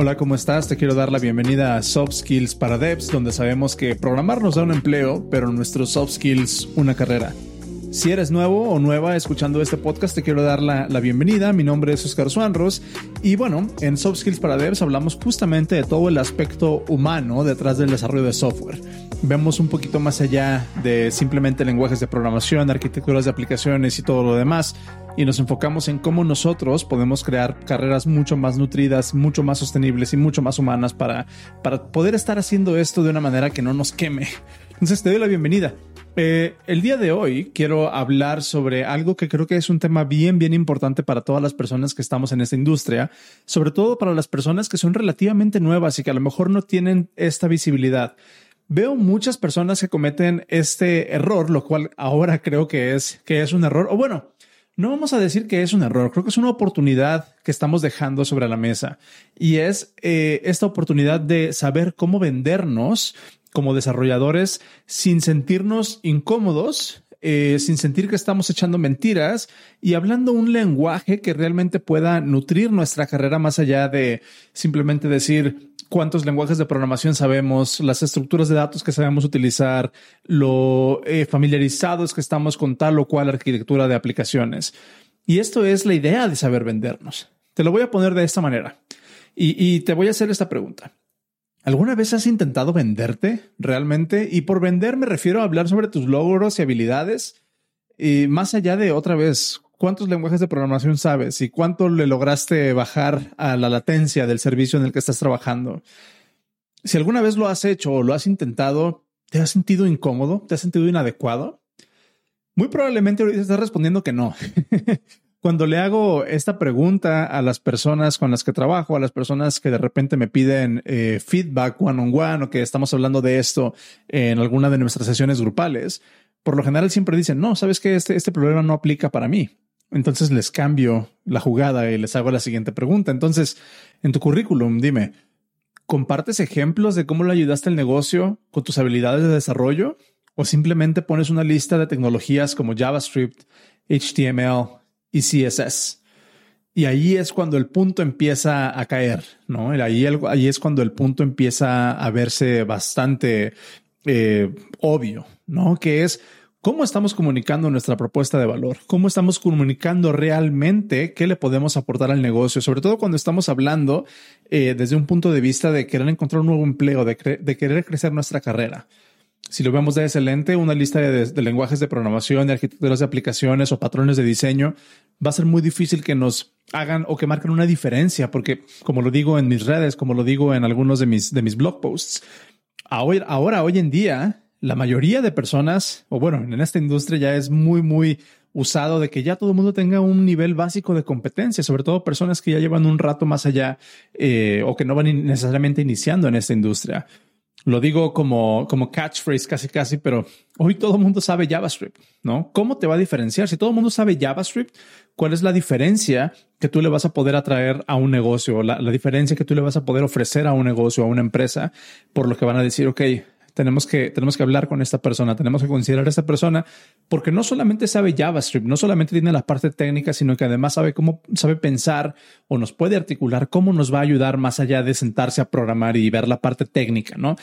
Hola, ¿cómo estás? Te quiero dar la bienvenida a Soft Skills para Devs, donde sabemos que programar nos da un empleo, pero nuestros soft skills una carrera. Si eres nuevo o nueva escuchando este podcast, te quiero dar la, bienvenida. Mi nombre es Oscar Suanros y bueno, en Soft Skills para Devs hablamos justamente de todo el aspecto humano detrás del desarrollo de software. Vemos un poquito más allá de simplemente lenguajes de programación, arquitecturas de aplicaciones y todo lo demás y nos enfocamos en cómo nosotros podemos crear carreras mucho más nutridas, mucho más sostenibles y mucho más humanas para, para poder estar haciendo esto de una manera que no nos queme. Entonces te doy la bienvenida. Eh, el día de hoy quiero hablar sobre algo que creo que es un tema bien, bien importante para todas las personas que estamos en esta industria, sobre todo para las personas que son relativamente nuevas y que a lo mejor no tienen esta visibilidad. Veo muchas personas que cometen este error, lo cual ahora creo que es, que es un error, o bueno, no vamos a decir que es un error, creo que es una oportunidad que estamos dejando sobre la mesa. Y es eh, esta oportunidad de saber cómo vendernos como desarrolladores sin sentirnos incómodos, eh, sin sentir que estamos echando mentiras y hablando un lenguaje que realmente pueda nutrir nuestra carrera más allá de simplemente decir cuántos lenguajes de programación sabemos, las estructuras de datos que sabemos utilizar, lo eh, familiarizados que estamos con tal o cual arquitectura de aplicaciones. Y esto es la idea de saber vendernos. Te lo voy a poner de esta manera y te voy a hacer esta pregunta. ¿Alguna vez has intentado venderte realmente? Y por vender me refiero a hablar sobre tus logros y habilidades. Y más allá de otra vez, ¿cuántos lenguajes de programación sabes? ¿Y cuánto le lograste bajar a la latencia del servicio en el que estás trabajando? Si alguna vez lo has hecho o lo has intentado, ¿te has sentido incómodo? ¿Te has sentido inadecuado? Muy probablemente ahorita estás respondiendo que no. cuando le hago esta pregunta a las personas con las que trabajo, a las personas que de repente me piden eh, feedback one on one o que estamos hablando de esto en alguna de nuestras sesiones grupales, por lo general siempre dicen, no, sabes que este, este problema no aplica para mí. Entonces les cambio la jugada y les hago la siguiente pregunta. Entonces, en tu currículum, dime, ¿compartes ejemplos de cómo le ayudaste al negocio con tus habilidades de desarrollo? ¿O simplemente pones una lista de tecnologías como JavaScript, HTML, y CSS. Y ahí es cuando el punto empieza a caer, ¿no? Ahí, ahí es cuando el punto empieza a verse bastante eh, obvio, ¿no? Que es cómo estamos comunicando nuestra propuesta de valor, cómo estamos comunicando realmente qué le podemos aportar al negocio, sobre todo cuando estamos hablando eh, desde un punto de vista de querer encontrar un nuevo empleo, de, de querer crecer nuestra carrera si lo vemos de excelente, una lista de, lenguajes de programación, de arquitecturas de aplicaciones o patrones de diseño, va a ser muy difícil que nos hagan o que marquen una diferencia, porque como lo digo en mis redes, como lo digo en algunos de mis, mis blog posts, ahora, ahora, hoy en día, la mayoría de personas, o bueno, en esta industria ya es muy, muy usado de que ya todo el mundo tenga un nivel básico de competencia, sobre todo personas que ya llevan un rato más allá eh, o que no van necesariamente iniciando en esta industria. Lo digo como, como catchphrase casi casi, pero hoy todo el mundo sabe JavaScript, ¿no? ¿Cómo te va a diferenciar? Si todo el mundo sabe JavaScript, ¿cuál es la diferencia que tú le vas a poder atraer a un negocio? La, diferencia que tú le vas a poder ofrecer a un negocio, a una empresa, por lo que van a decir, ok, tenemos que, tenemos que hablar con esta persona, tenemos que considerar a esta persona, porque no solamente sabe JavaScript, no solamente tiene la parte técnica, sino que además sabe cómo, sabe pensar o nos puede articular cómo nos va a ayudar más allá de sentarse a programar y ver la parte técnica, ¿no?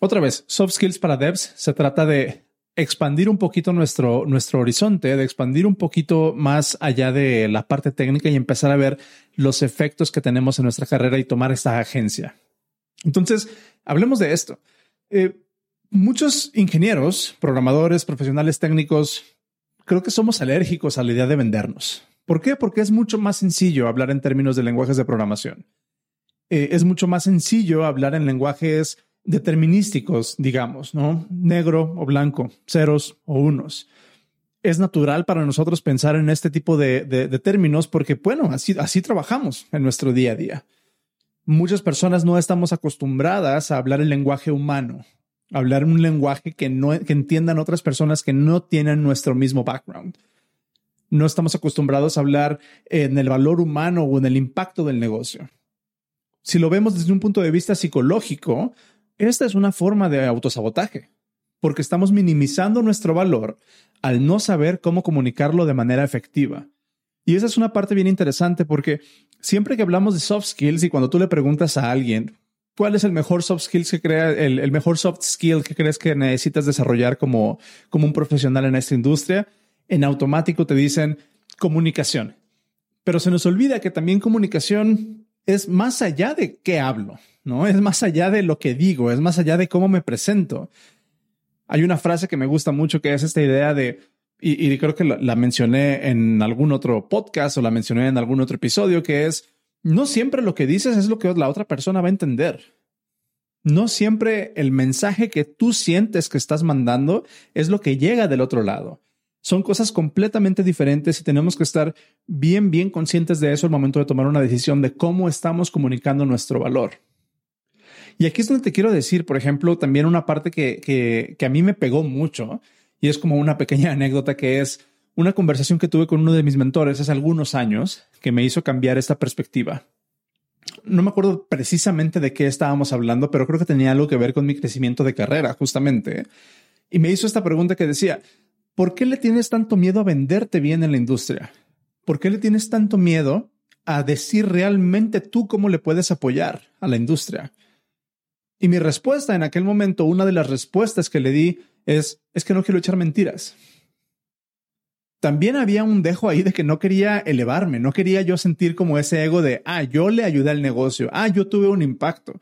Otra vez, soft skills para devs se trata de expandir un poquito nuestro, nuestro horizonte, de expandir un poquito más allá de la parte técnica y empezar a ver los efectos que tenemos en nuestra carrera y tomar esta agencia. Entonces, hablemos de esto. Eh, muchos ingenieros, programadores, profesionales técnicos, creo que somos alérgicos a la idea de vendernos. ¿Por qué? Porque es mucho más sencillo hablar en términos de lenguajes de programación. Eh, es mucho más sencillo hablar en lenguajes determinísticos, digamos, ¿no? Negro o blanco, ceros o unos. Es natural para nosotros pensar en este tipo de, de términos porque, bueno, así, así trabajamos en nuestro día a día muchas personas no estamos acostumbradas a hablar el lenguaje humano, hablar un lenguaje que, no, que entiendan otras personas que no tienen nuestro mismo background. No estamos acostumbrados a hablar en el valor humano o en el impacto del negocio. Si lo vemos desde un punto de vista psicológico, esta es una forma de autosabotaje, porque estamos minimizando nuestro valor al no saber cómo comunicarlo de manera efectiva. Y esa es una parte bien interesante porque siempre que hablamos de soft skills y cuando tú le preguntas a alguien cuál es el mejor soft skills que crea, el, mejor soft skill que crees que necesitas desarrollar como, como un profesional en esta industria, en automático te dicen comunicación. Pero se nos olvida que también comunicación es más allá de qué hablo, ¿no? Es más allá de lo que digo, es más allá de cómo me presento. Hay una frase que me gusta mucho que es esta idea de, y, creo que la, mencioné en algún otro podcast o la mencioné en algún otro episodio, que es, no siempre lo que dices es lo que la otra persona va a entender. No siempre el mensaje que tú sientes que estás mandando es lo que llega del otro lado. Son cosas completamente diferentes y tenemos que estar bien, bien conscientes de eso al momento de tomar una decisión de cómo estamos comunicando nuestro valor. Y aquí es donde te quiero decir, por ejemplo, también una parte que, que, que a mí me pegó mucho y es como una pequeña anécdota que es una conversación que tuve con uno de mis mentores hace algunos años que me hizo cambiar esta perspectiva. No me acuerdo precisamente de qué estábamos hablando, pero creo que tenía algo que ver con mi crecimiento de carrera, justamente. Y me hizo esta pregunta que decía, ¿por qué le tienes tanto miedo a venderte bien en la industria? ¿Por qué le tienes tanto miedo a decir realmente tú cómo le puedes apoyar a la industria? Y mi respuesta en aquel momento, una de las respuestas que le di es, es que no quiero echar mentiras. También había un dejo ahí de que no quería elevarme, no quería yo sentir como ese ego de, ah, yo le ayudé al negocio, ah, yo tuve un impacto.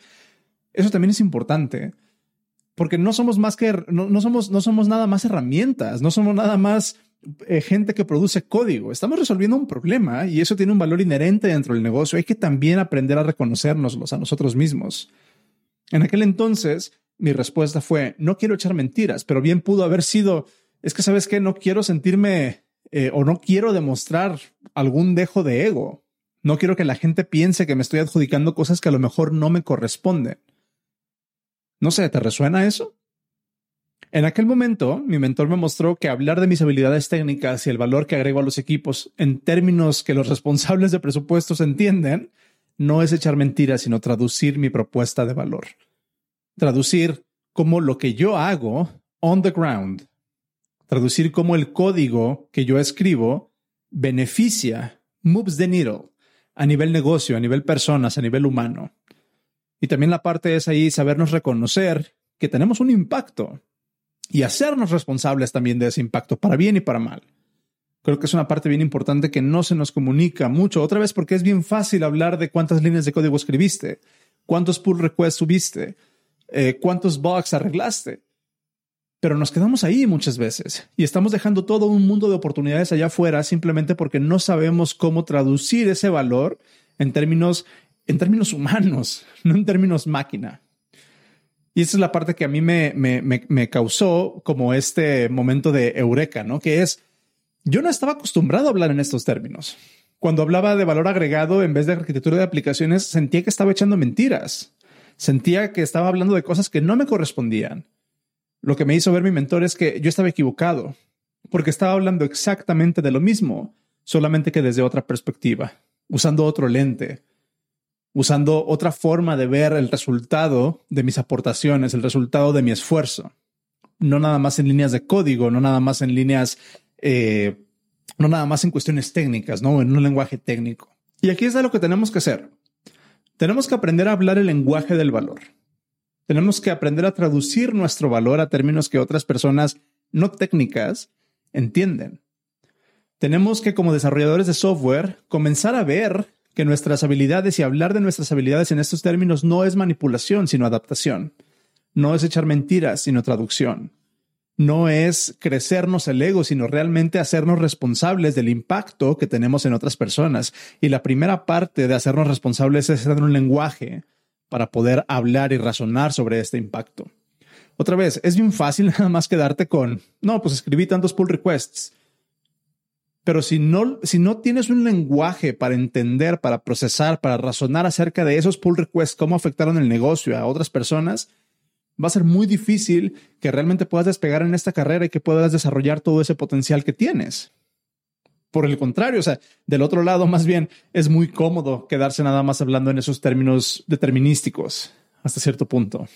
Eso también es importante porque no somos más que, no, somos, no somos nada más herramientas, no somos nada más eh, gente que produce código. Estamos resolviendo un problema y eso tiene un valor inherente dentro del negocio. Hay que también aprender a reconocernos a nosotros mismos. En aquel entonces, mi respuesta fue, no quiero echar mentiras, pero bien pudo haber sido, es que sabes que no quiero sentirme eh, o no quiero demostrar algún dejo de ego. No quiero que la gente piense que me estoy adjudicando cosas que a lo mejor no me corresponden. No sé, ¿te resuena eso? En aquel momento, mi mentor me mostró que hablar de mis habilidades técnicas y el valor que agrego a los equipos en términos que los responsables de presupuestos entienden, no es echar mentiras, sino traducir mi propuesta de valor. Traducir como lo que yo hago on the ground. Traducir cómo el código que yo escribo beneficia, moves the needle, a nivel negocio, a nivel personas, a nivel humano. Y también la parte es ahí sabernos reconocer que tenemos un impacto y hacernos responsables también de ese impacto, para bien y para mal. Creo que es una parte bien importante que no se nos comunica mucho, otra vez porque es bien fácil hablar de cuántas líneas de código escribiste, cuántos pull requests subiste, eh, cuántos bugs arreglaste. Pero nos quedamos ahí muchas veces y estamos dejando todo un mundo de oportunidades allá afuera simplemente porque no sabemos cómo traducir ese valor en términos en términos humanos, no en términos máquina. Y esa es la parte que a mí me, me, causó como este momento de eureka, ¿no? Que es, yo no estaba acostumbrado a hablar en estos términos. Cuando hablaba de valor agregado en vez de arquitectura de aplicaciones, sentía que estaba echando mentiras. Sentía que estaba hablando de cosas que no me correspondían. Lo que me hizo ver mi mentor es que yo estaba equivocado, porque estaba hablando exactamente de lo mismo, solamente que desde otra perspectiva, usando otro lente, usando otra forma de ver el resultado de mis aportaciones, el resultado de mi esfuerzo. No nada más en líneas de código, no nada más en líneas, eh, no nada más en cuestiones técnicas, no en un lenguaje técnico. Y aquí es de lo que tenemos que hacer. Tenemos que aprender a hablar el lenguaje del valor. Tenemos que aprender a traducir nuestro valor a términos que otras personas no técnicas entienden. Tenemos que, como desarrolladores de software, comenzar a ver que nuestras habilidades y hablar de nuestras habilidades en estos términos no es manipulación, sino adaptación. No es echar mentiras, sino traducción. No es crecernos el ego, sino realmente hacernos responsables del impacto que tenemos en otras personas. Y la primera parte de hacernos responsables es tener un lenguaje para poder hablar y razonar sobre este impacto. Otra vez, es bien fácil nada más quedarte con, no, pues escribí tantos pull requests. Pero si no, si no tienes un lenguaje para entender, para procesar, para razonar acerca de esos pull requests, cómo afectaron el negocio a otras personas, va a ser muy difícil que realmente puedas despegar en esta carrera y que puedas desarrollar todo ese potencial que tienes. Por el contrario, o sea, del otro lado, más bien es muy cómodo quedarse nada más hablando en esos términos determinísticos hasta cierto punto.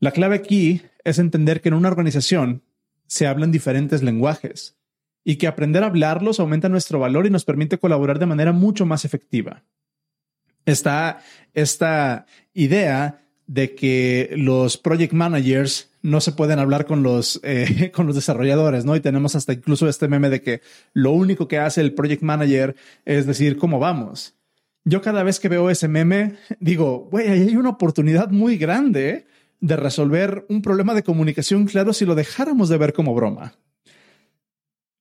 La clave aquí es entender que en una organización se hablan diferentes lenguajes y que aprender a hablarlos aumenta nuestro valor y nos permite colaborar de manera mucho más efectiva. Está esta idea de que los project managers no se pueden hablar con los, eh, con los desarrolladores, ¿no? Y tenemos hasta incluso este meme de que lo único que hace el project manager es decir, ¿cómo vamos? Yo cada vez que veo ese meme, digo, güey, hay una oportunidad muy grande de resolver un problema de comunicación claro si lo dejáramos de ver como broma.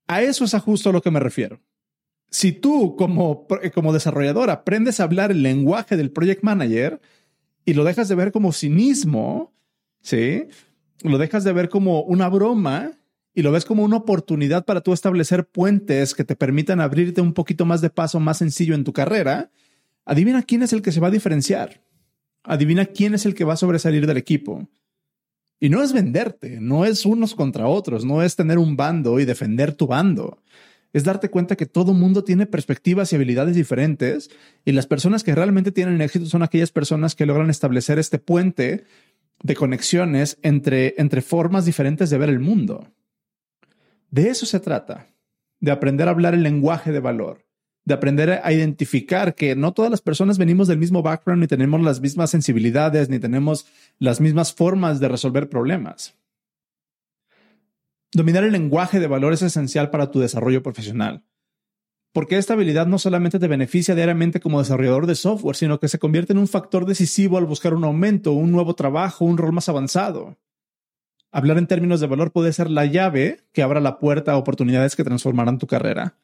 A eso es a justo lo que me refiero. Si tú como, como desarrollador aprendes a hablar el lenguaje del project manager y lo dejas de ver como cinismo, ¿sí? Lo dejas de ver como una broma y lo ves como una oportunidad para tú establecer puentes que te permitan abrirte un poquito más de paso más sencillo en tu carrera, adivina quién es el que se va a diferenciar. Adivina quién es el que va a sobresalir del equipo. Y no es venderte, no es unos contra otros, no es tener un bando y defender tu bando. Es darte cuenta que todo mundo tiene perspectivas y habilidades diferentes y las personas que realmente tienen éxito son aquellas personas que logran establecer este puente de conexiones entre, entre formas diferentes de ver el mundo. De eso se trata, de aprender a hablar el lenguaje de valor, de aprender a identificar que no todas las personas venimos del mismo background, ni tenemos las mismas sensibilidades, ni tenemos las mismas formas de resolver problemas. Dominar el lenguaje de valor es esencial para tu desarrollo profesional, porque esta habilidad no solamente te beneficia diariamente como desarrollador de software, sino que se convierte en un factor decisivo al buscar un aumento, un nuevo trabajo, un rol más avanzado. Hablar en términos de valor puede ser la llave que abra la puerta a oportunidades que transformarán tu carrera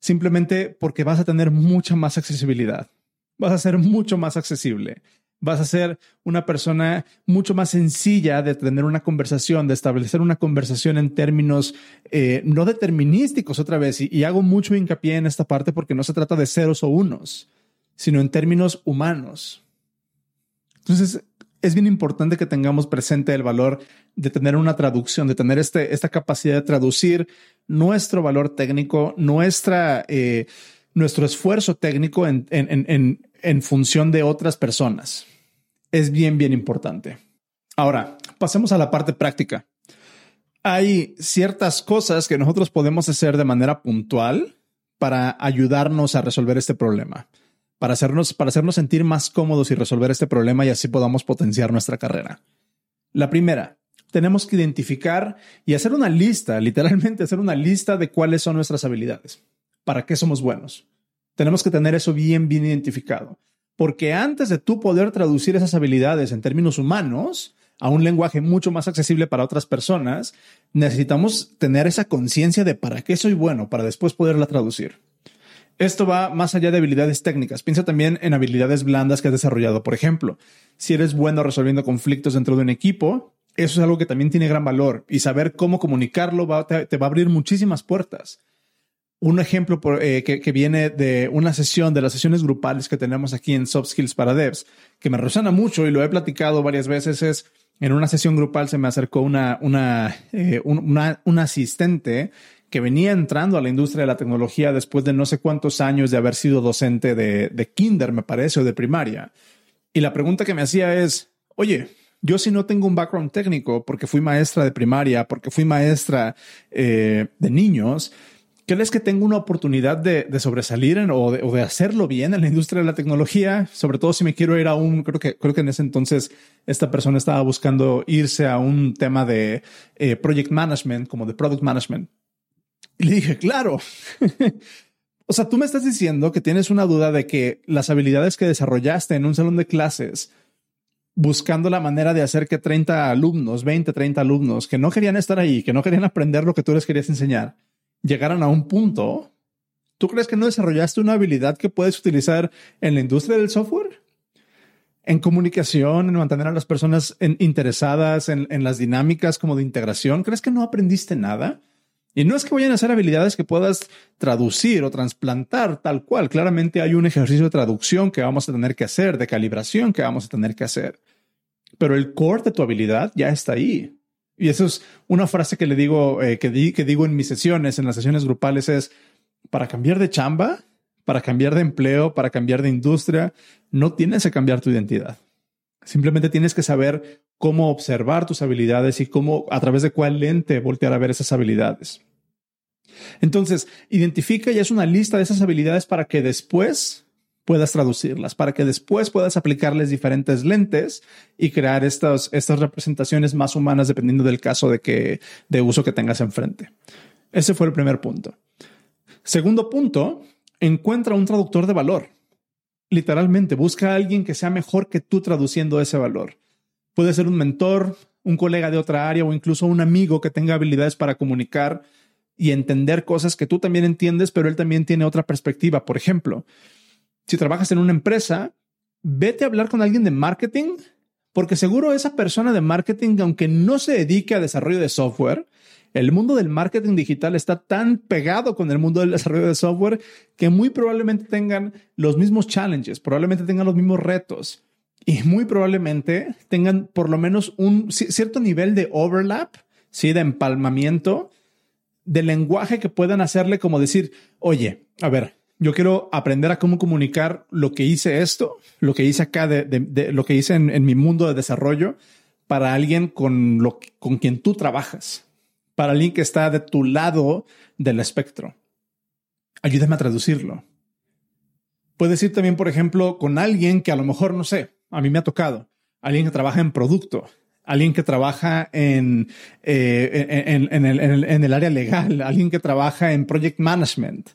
simplemente porque vas a tener mucha más accesibilidad. Vas a ser mucho más accesible. Vas a ser una persona mucho más sencilla de tener una conversación, de establecer una conversación en términos eh, no determinísticos otra vez. y hago mucho hincapié en esta parte porque no se trata de ceros o unos, sino en términos humanos. Entonces, es bien importante que tengamos presente el valor de tener una traducción, de tener este, esta capacidad de traducir nuestro valor técnico, nuestra, eh, nuestro esfuerzo técnico en, en, en función de otras personas. Es bien, bien importante. Ahora, pasemos a la parte práctica. Hay ciertas cosas que nosotros podemos hacer de manera puntual para ayudarnos a resolver este problema para hacernos, para hacernos sentir más cómodos y resolver este problema y así podamos potenciar nuestra carrera. La primera, tenemos que identificar y hacer una lista, literalmente hacer una lista de cuáles son nuestras habilidades, para qué somos buenos. Tenemos que tener eso bien, bien identificado, porque antes de tú poder traducir esas habilidades en términos humanos, a un lenguaje mucho más accesible para otras personas, necesitamos tener esa conciencia de para qué soy bueno, para después poderla traducir. Esto va más allá de habilidades técnicas. Piensa también en habilidades blandas que has desarrollado. Por ejemplo, si eres bueno resolviendo conflictos dentro de un equipo, eso es algo que también tiene gran valor y saber cómo comunicarlo te, va a abrir muchísimas puertas. Un ejemplo eh, que, viene de una sesión, de las sesiones grupales que tenemos aquí en Soft Skills para Devs, que me resuena mucho y lo he platicado varias veces, es en una sesión grupal se me acercó una, una, eh, una asistente que venía entrando a la industria de la tecnología después de no sé cuántos años de haber sido docente de, de kinder, me parece, o de primaria. Y la pregunta que me hacía es, oye, yo si no tengo un background técnico, porque fui maestra de primaria, porque fui maestra eh, de niños, ¿crees que tengo una oportunidad de, sobresalir o, de, hacerlo bien en la industria de la tecnología? Sobre todo si me quiero ir a un, creo que, creo que en ese entonces esta persona estaba buscando irse a un tema de eh, project management, como de product management. Y le dije, claro. o sea, tú me estás diciendo que tienes una duda de que las habilidades que desarrollaste en un salón de clases, buscando la manera de hacer que 30 alumnos, 20, 30 alumnos que no querían estar ahí, que no querían aprender lo que tú les querías enseñar, llegaran a un punto, ¿tú crees que no desarrollaste una habilidad que puedes utilizar en la industria del software? En comunicación, en mantener a las personas interesadas en, las dinámicas como de integración, ¿crees que no aprendiste nada? Y no es que vayan a ser habilidades que puedas traducir o trasplantar tal cual. Claramente hay un ejercicio de traducción que vamos a tener que hacer, de calibración que vamos a tener que hacer. Pero el core de tu habilidad ya está ahí. Y eso es una frase que le digo, eh, que, digo en mis sesiones, en las sesiones grupales, es para cambiar de chamba, para cambiar de empleo, para cambiar de industria, no tienes que cambiar tu identidad. Simplemente tienes que saber cómo observar tus habilidades y cómo, a través de cuál lente voltear a ver esas habilidades. Entonces, identifica y es una lista de esas habilidades para que después puedas traducirlas, para que después puedas aplicarles diferentes lentes y crear estas, estas representaciones más humanas dependiendo del caso de, que, de uso que tengas enfrente. Ese fue el primer punto. Segundo punto, encuentra un traductor de valor. Literalmente, busca a alguien que sea mejor que tú traduciendo ese valor. Puede ser un mentor, un colega de otra área o incluso un amigo que tenga habilidades para comunicar y entender cosas que tú también entiendes, pero él también tiene otra perspectiva. Por ejemplo, si trabajas en una empresa, vete a hablar con alguien de marketing, porque seguro esa persona de marketing, aunque no se dedique a desarrollo de software, el mundo del marketing digital está tan pegado con el mundo del desarrollo de software que muy probablemente tengan los mismos challenges, probablemente tengan los mismos retos y muy probablemente tengan por lo menos un cierto nivel de overlap, sí, de empalmamiento de lenguaje que puedan hacerle como decir, oye, a ver, yo quiero aprender a cómo comunicar lo que hice esto, lo que hice acá, de, lo que hice en, mi mundo de desarrollo para alguien con, lo, con quien tú trabajas para alguien que está de tu lado del espectro. Ayúdame a traducirlo. Puedes ir también, por ejemplo, con alguien que a lo mejor, no sé, a mí me ha tocado, alguien que trabaja en producto, alguien que trabaja en, eh, en, el, en, el, área legal, alguien que trabaja en project management,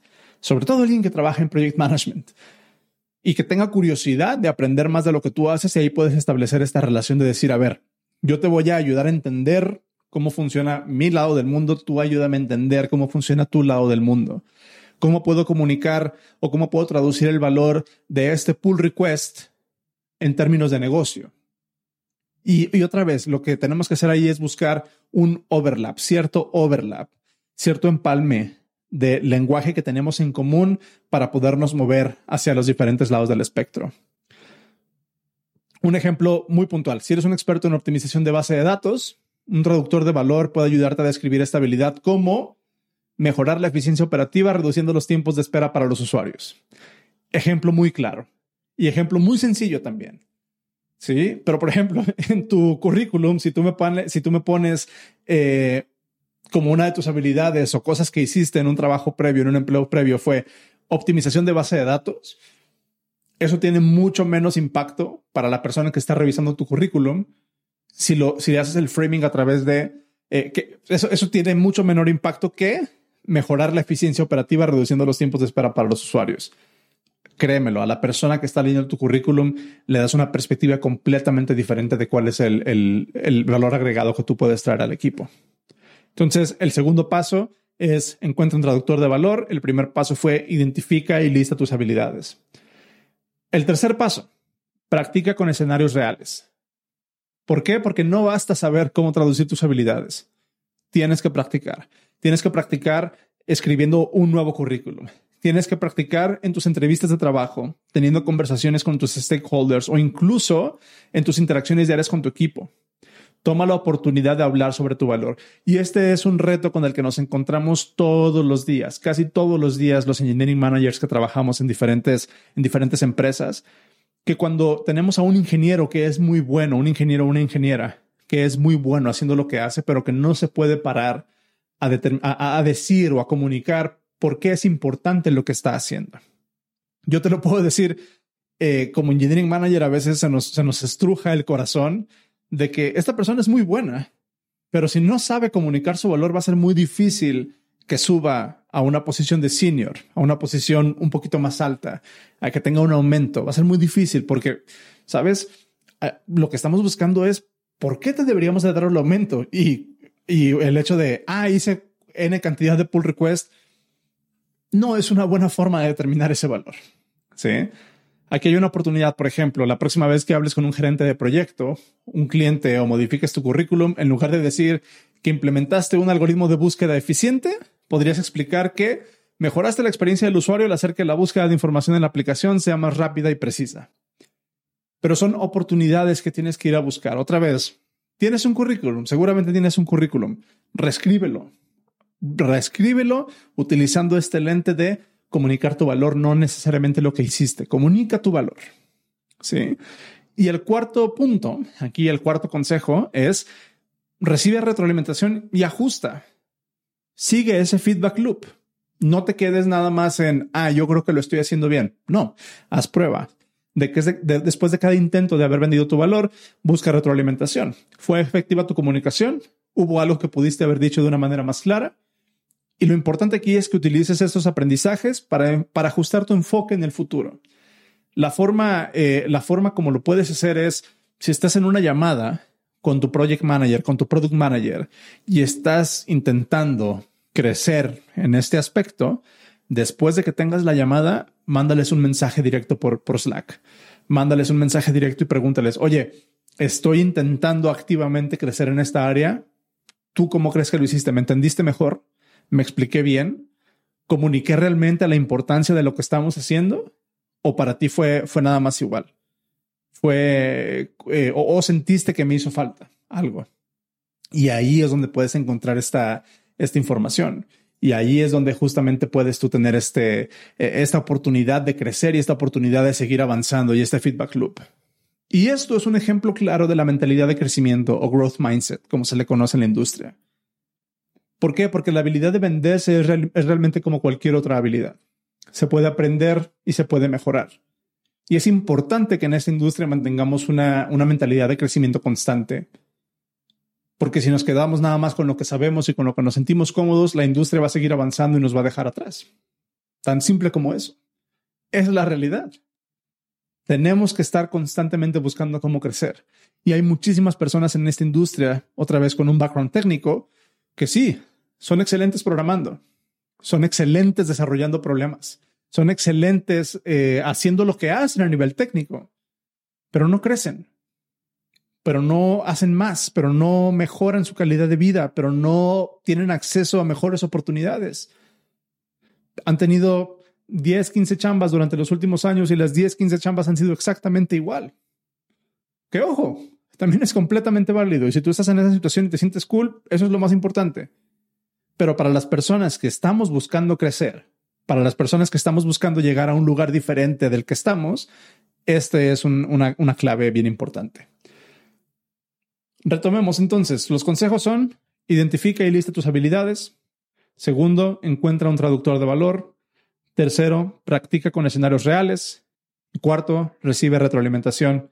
sobre todo alguien que trabaja en project management y que tenga curiosidad de aprender más de lo que tú haces y ahí puedes establecer esta relación de decir, a ver, yo te voy a ayudar a entender cómo funciona mi lado del mundo, tú ayúdame a entender cómo funciona tu lado del mundo. ¿Cómo puedo comunicar o cómo puedo traducir el valor de este pull request en términos de negocio? Y, otra vez, lo que tenemos que hacer ahí es buscar un overlap, cierto overlap, cierto empalme de lenguaje que tenemos en común para podernos mover hacia los diferentes lados del espectro. Un ejemplo muy puntual. Si eres un experto en optimización de base de datos, un traductor de valor puede ayudarte a describir esta habilidad como mejorar la eficiencia operativa reduciendo los tiempos de espera para los usuarios. Ejemplo muy claro y ejemplo muy sencillo también. Sí, pero por ejemplo, en tu currículum, si tú me, pones, si tú me pones eh, como una de tus habilidades o cosas que hiciste en un trabajo previo, en un empleo previo, fue optimización de base de datos, eso tiene mucho menos impacto para la persona que está revisando tu currículum si, lo, si haces el framing a través de... Eh, que eso, eso tiene mucho menor impacto que mejorar la eficiencia operativa reduciendo los tiempos de espera para los usuarios. Créemelo, a la persona que está leyendo tu currículum le das una perspectiva completamente diferente de cuál es el, el valor agregado que tú puedes traer al equipo. Entonces, el segundo paso es encuentra un traductor de valor. El primer paso fue identifica y lista tus habilidades. El tercer paso, practica con escenarios reales. ¿Por qué? Porque no basta saber cómo traducir tus habilidades. Tienes que practicar. Tienes que practicar escribiendo un nuevo currículum. Tienes que practicar en tus entrevistas de trabajo, teniendo conversaciones con tus stakeholders o incluso en tus interacciones diarias con tu equipo. Toma la oportunidad de hablar sobre tu valor. Y este es un reto con el que nos encontramos todos los días, casi todos los días los engineering managers que trabajamos en diferentes, en diferentes empresas que cuando tenemos a un ingeniero que es muy bueno, un ingeniero o una ingeniera que es muy bueno haciendo lo que hace, pero que no se puede parar a, decir o a comunicar por qué es importante lo que está haciendo. Yo te lo puedo decir, eh, como engineering manager a veces se nos, se nos estruja el corazón de que esta persona es muy buena, pero si no sabe comunicar su valor va a ser muy difícil que suba a una posición de senior, a una posición un poquito más alta, a que tenga un aumento. Va a ser muy difícil porque, ¿sabes? Ah, lo que estamos buscando es por qué te deberíamos de dar el aumento y, y el hecho de, ah, hice N cantidad de pull request, no es una buena forma de determinar ese valor. Sí. Aquí hay una oportunidad, por ejemplo, la próxima vez que hables con un gerente de proyecto, un cliente o modifiques tu currículum, en lugar de decir que implementaste un algoritmo de búsqueda eficiente, podrías explicar que mejoraste la experiencia del usuario al hacer que la búsqueda de información en la aplicación sea más rápida y precisa. Pero son oportunidades que tienes que ir a buscar. Otra vez, tienes un currículum, seguramente tienes un currículum, reescríbelo. Reescríbelo utilizando este lente de comunicar tu valor, no necesariamente lo que hiciste. Comunica tu valor. Sí. Y el cuarto punto, aquí el cuarto consejo es recibe retroalimentación y ajusta. Sigue ese feedback loop. No te quedes nada más en, ah, yo creo que lo estoy haciendo bien. No, haz prueba de que después de cada intento de haber vendido tu valor, busca retroalimentación. ¿Fue efectiva tu comunicación? ¿Hubo algo que pudiste haber dicho de una manera más clara? Y lo importante aquí es que utilices estos aprendizajes para, para ajustar tu enfoque en el futuro. La forma, eh, la forma como lo puedes hacer es, si estás en una llamada con tu project manager, con tu product manager, y estás intentando crecer en este aspecto, después de que tengas la llamada, mándales un mensaje directo por, por Slack. Mándales un mensaje directo y pregúntales, oye, estoy intentando activamente crecer en esta área. ¿Tú cómo crees que lo hiciste? ¿Me entendiste mejor? ¿Me expliqué bien? ¿Comuniqué realmente la importancia de lo que estamos haciendo? ¿O para ti fue, fue nada más igual? ¿Fue eh, o, o, sentiste que me hizo falta algo? Y ahí es donde puedes encontrar esta, esta información. Y ahí es donde justamente puedes tú tener este, e, esta oportunidad de crecer y esta oportunidad de seguir avanzando y este feedback loop. Y esto es un ejemplo claro de la mentalidad de crecimiento o growth mindset, como se le conoce en la industria. ¿Por qué? Porque la habilidad de venderse es, realmente como cualquier otra habilidad. Se puede aprender y se puede mejorar. Y es importante que en esta industria mantengamos una, una mentalidad de crecimiento constante porque si nos quedamos nada más con lo que sabemos y con lo que nos sentimos cómodos, la industria va a seguir avanzando y nos va a dejar atrás. Tan simple como eso. Es la realidad. Tenemos que estar constantemente buscando cómo crecer. Y hay muchísimas personas en esta industria, otra vez con un background técnico, que sí, son excelentes programando, son excelentes desarrollando problemas, son excelentes eh, haciendo lo que hacen a nivel técnico, pero no crecen pero no hacen más, pero no mejoran su calidad de vida, pero no tienen acceso a mejores oportunidades. Han tenido 10, 15 chambas durante los últimos años y las 10, 15 chambas han sido exactamente igual. Que ojo, también es completamente válido. Y si tú estás en esa situación y te sientes cool, eso es lo más importante. Pero para las personas que estamos buscando crecer, para las personas que estamos buscando llegar a un lugar diferente del que estamos, este es una, clave bien importante. Retomemos entonces. Los consejos son, identifica y lista tus habilidades. Segundo, encuentra un traductor de valor. Tercero, practica con escenarios reales. cuarto, recibe retroalimentación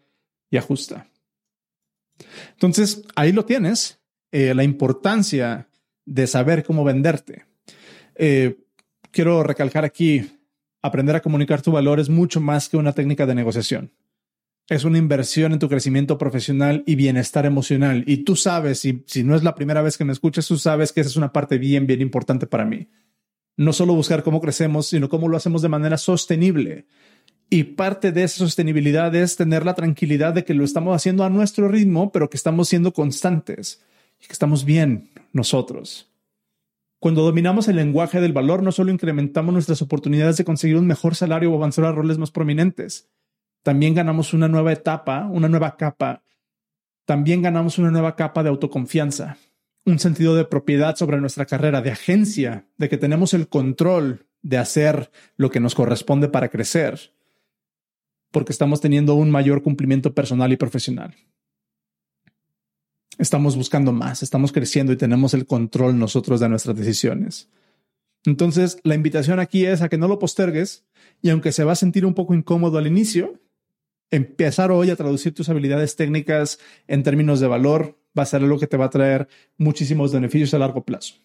y ajusta. Entonces, ahí lo tienes, eh, la importancia de saber cómo venderte. Eh, quiero recalcar aquí, aprender a comunicar tu valor es mucho más que una técnica de negociación es una inversión en tu crecimiento profesional y bienestar emocional. Y tú sabes, y si no es la primera vez que me escuchas, tú sabes que esa es una parte bien, bien importante para mí. No solo buscar cómo crecemos, sino cómo lo hacemos de manera sostenible. Y parte de esa sostenibilidad es tener la tranquilidad de que lo estamos haciendo a nuestro ritmo, pero que estamos siendo constantes que estamos bien nosotros. Cuando dominamos el lenguaje del valor, no solo incrementamos nuestras oportunidades de conseguir un mejor salario o avanzar a roles más prominentes, también ganamos una nueva etapa, una nueva capa. También ganamos una nueva capa de autoconfianza, un sentido de propiedad sobre nuestra carrera, de agencia, de que tenemos el control de hacer lo que nos corresponde para crecer, porque estamos teniendo un mayor cumplimiento personal y profesional. Estamos buscando más, estamos creciendo y tenemos el control nosotros de nuestras decisiones. Entonces, la invitación aquí es a que no lo postergues y aunque se va a sentir un poco incómodo al inicio, empezar hoy a traducir tus habilidades técnicas en términos de valor va a ser algo que te va a traer muchísimos beneficios a largo plazo.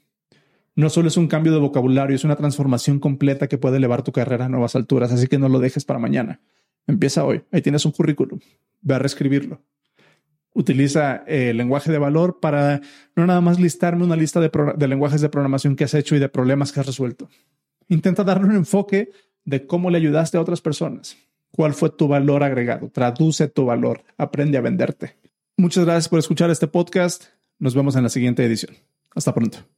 No solo es un cambio de vocabulario, es una transformación completa que puede elevar tu carrera a nuevas alturas, así que no lo dejes para mañana. Empieza hoy. Ahí tienes un currículum. Ve a reescribirlo. Utiliza el lenguaje de valor para no nada más listarme una lista de, de lenguajes de programación que has hecho y de problemas que has resuelto. Intenta darle un enfoque de cómo le ayudaste a otras personas cuál fue tu valor agregado. Traduce tu valor. Aprende a venderte. Muchas gracias por escuchar este podcast. Nos vemos en la siguiente edición. Hasta pronto.